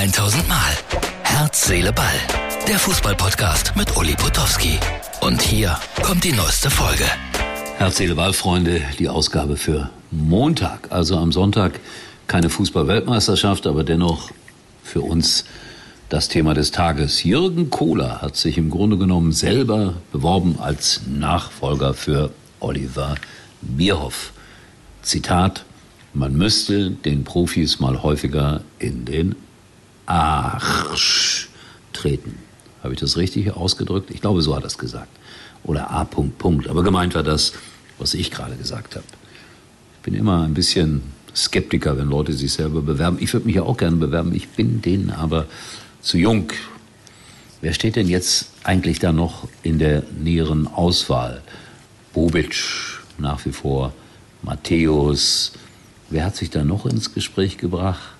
1000 Mal. Herz, Seele, Ball. Der Fußballpodcast mit Uli Potowski. Und hier kommt die neueste Folge. Herz, Seele, Ball, Freunde, die Ausgabe für Montag. Also am Sonntag keine Fußball-Weltmeisterschaft, aber dennoch für uns das Thema des Tages. Jürgen Kohler hat sich im Grunde genommen selber beworben als Nachfolger für Oliver Bierhoff. Zitat, man müsste den Profis mal häufiger in den Arsch treten. Habe ich das richtig ausgedrückt? Ich glaube, so hat er es gesagt. Oder A. Punkt, Punkt. Aber gemeint war das, was ich gerade gesagt habe. Ich bin immer ein bisschen Skeptiker, wenn Leute sich selber bewerben. Ich würde mich ja auch gerne bewerben. Ich bin denen aber zu jung. Wer steht denn jetzt eigentlich da noch in der näheren Auswahl? Bobic nach wie vor, Matthäus. Wer hat sich da noch ins Gespräch gebracht?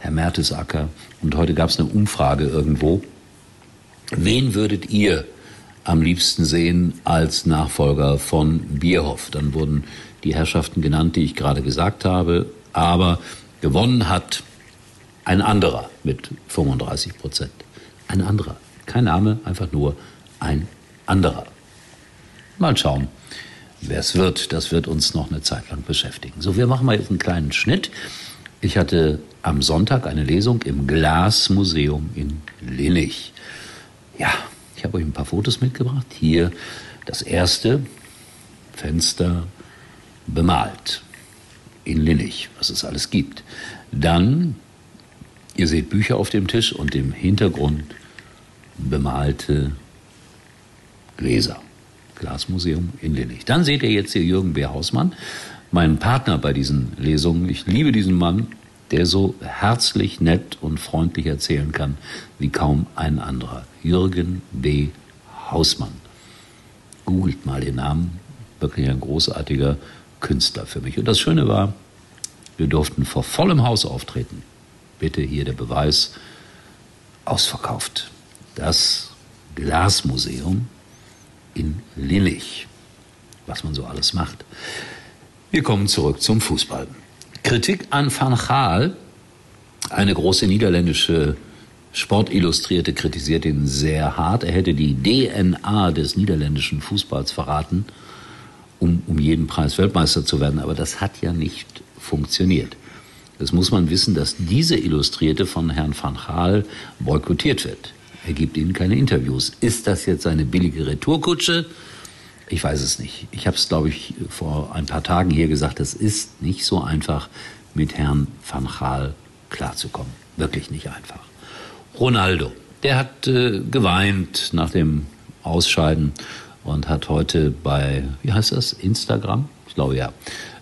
Herr Mertesacker. Und heute gab es eine Umfrage irgendwo. Wen würdet ihr am liebsten sehen als Nachfolger von Bierhoff? Dann wurden die Herrschaften genannt, die ich gerade gesagt habe. Aber gewonnen hat ein anderer mit 35 Prozent. Ein anderer. Kein Name, einfach nur ein anderer. Mal schauen, wer es wird. Das wird uns noch eine Zeit lang beschäftigen. So, wir machen mal jetzt einen kleinen Schnitt. Ich hatte am Sonntag eine Lesung im Glasmuseum in Linnich. Ja, ich habe euch ein paar Fotos mitgebracht. Hier das erste Fenster bemalt in Linnich, was es alles gibt. Dann Ihr seht Bücher auf dem Tisch und im Hintergrund bemalte Gläser. Glasmuseum in Linnich. Dann seht ihr jetzt hier Jürgen B. Hausmann, meinen Partner bei diesen Lesungen. Ich liebe diesen Mann, der so herzlich, nett und freundlich erzählen kann wie kaum ein anderer. Jürgen B. Hausmann. Googelt mal den Namen. Wirklich ein großartiger Künstler für mich. Und das Schöne war, wir durften vor vollem Haus auftreten bitte hier der Beweis, ausverkauft. Das Glasmuseum in Lillich, was man so alles macht. Wir kommen zurück zum Fußball. Kritik an Van Gaal, eine große niederländische Sportillustrierte kritisiert ihn sehr hart. Er hätte die DNA des niederländischen Fußballs verraten, um um jeden Preis Weltmeister zu werden. Aber das hat ja nicht funktioniert. Das muss man wissen, dass diese Illustrierte von Herrn van Gaal boykottiert wird. Er gibt ihnen keine Interviews. Ist das jetzt eine billige Retourkutsche? Ich weiß es nicht. Ich habe es, glaube ich, vor ein paar Tagen hier gesagt, es ist nicht so einfach, mit Herrn van Gaal klarzukommen. Wirklich nicht einfach. Ronaldo, der hat äh, geweint nach dem Ausscheiden und hat heute bei, wie heißt das, Instagram? Ich glaube ja,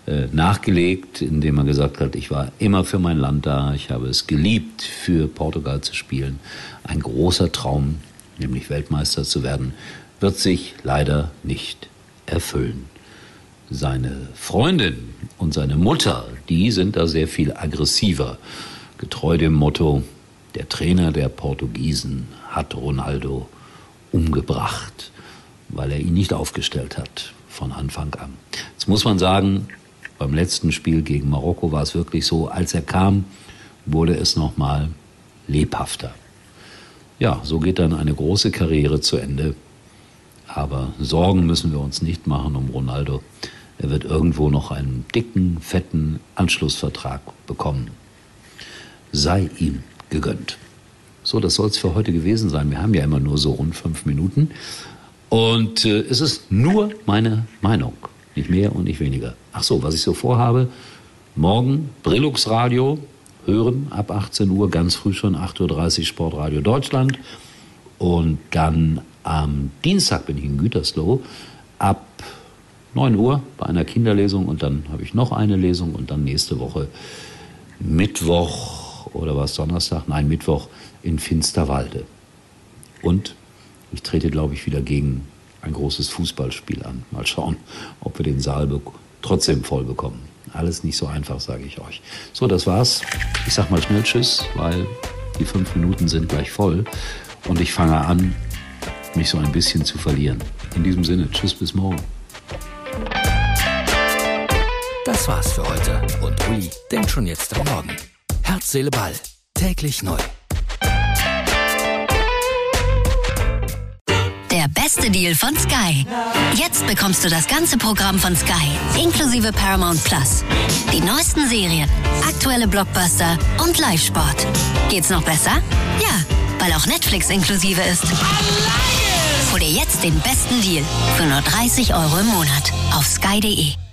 äh, nachgelegt, indem er gesagt hat, ich war immer für mein Land da, ich habe es geliebt, für Portugal zu spielen. Ein großer Traum, nämlich Weltmeister zu werden, wird sich leider nicht erfüllen. Seine Freundin und seine Mutter, die sind da sehr viel aggressiver, getreu dem Motto, der Trainer der Portugiesen hat Ronaldo umgebracht, weil er ihn nicht aufgestellt hat von Anfang an. Jetzt muss man sagen, beim letzten Spiel gegen Marokko war es wirklich so, als er kam, wurde es nochmal lebhafter. Ja, so geht dann eine große Karriere zu Ende. Aber Sorgen müssen wir uns nicht machen um Ronaldo. Er wird irgendwo noch einen dicken, fetten Anschlussvertrag bekommen. Sei ihm gegönnt. So, das soll es für heute gewesen sein. Wir haben ja immer nur so rund fünf Minuten. Und äh, es ist nur meine Meinung. Nicht mehr und nicht weniger. Ach so, was ich so vorhabe, morgen Brillux Radio hören ab 18 Uhr, ganz früh schon 8.30 Uhr Sportradio Deutschland. Und dann am Dienstag bin ich in Gütersloh ab 9 Uhr bei einer Kinderlesung und dann habe ich noch eine Lesung und dann nächste Woche Mittwoch oder was Donnerstag? Nein, Mittwoch in Finsterwalde. Und ich trete, glaube ich, wieder gegen ein großes Fußballspiel an. Mal schauen, ob wir den Saal trotzdem voll bekommen. Alles nicht so einfach, sage ich euch. So, das war's. Ich sag mal schnell Tschüss, weil die fünf Minuten sind gleich voll und ich fange an, mich so ein bisschen zu verlieren. In diesem Sinne, Tschüss, bis morgen. Das war's für heute und Uli denkt schon jetzt am Morgen. Herz, Seele, Ball Täglich neu. Der beste Deal von Sky. Jetzt bekommst du das ganze Programm von Sky, inklusive Paramount Plus. Die neuesten Serien, aktuelle Blockbuster und Live-Sport. Geht's noch besser? Ja, weil auch Netflix inklusive ist. Hol dir jetzt den besten Deal für nur 30 Euro im Monat auf sky.de.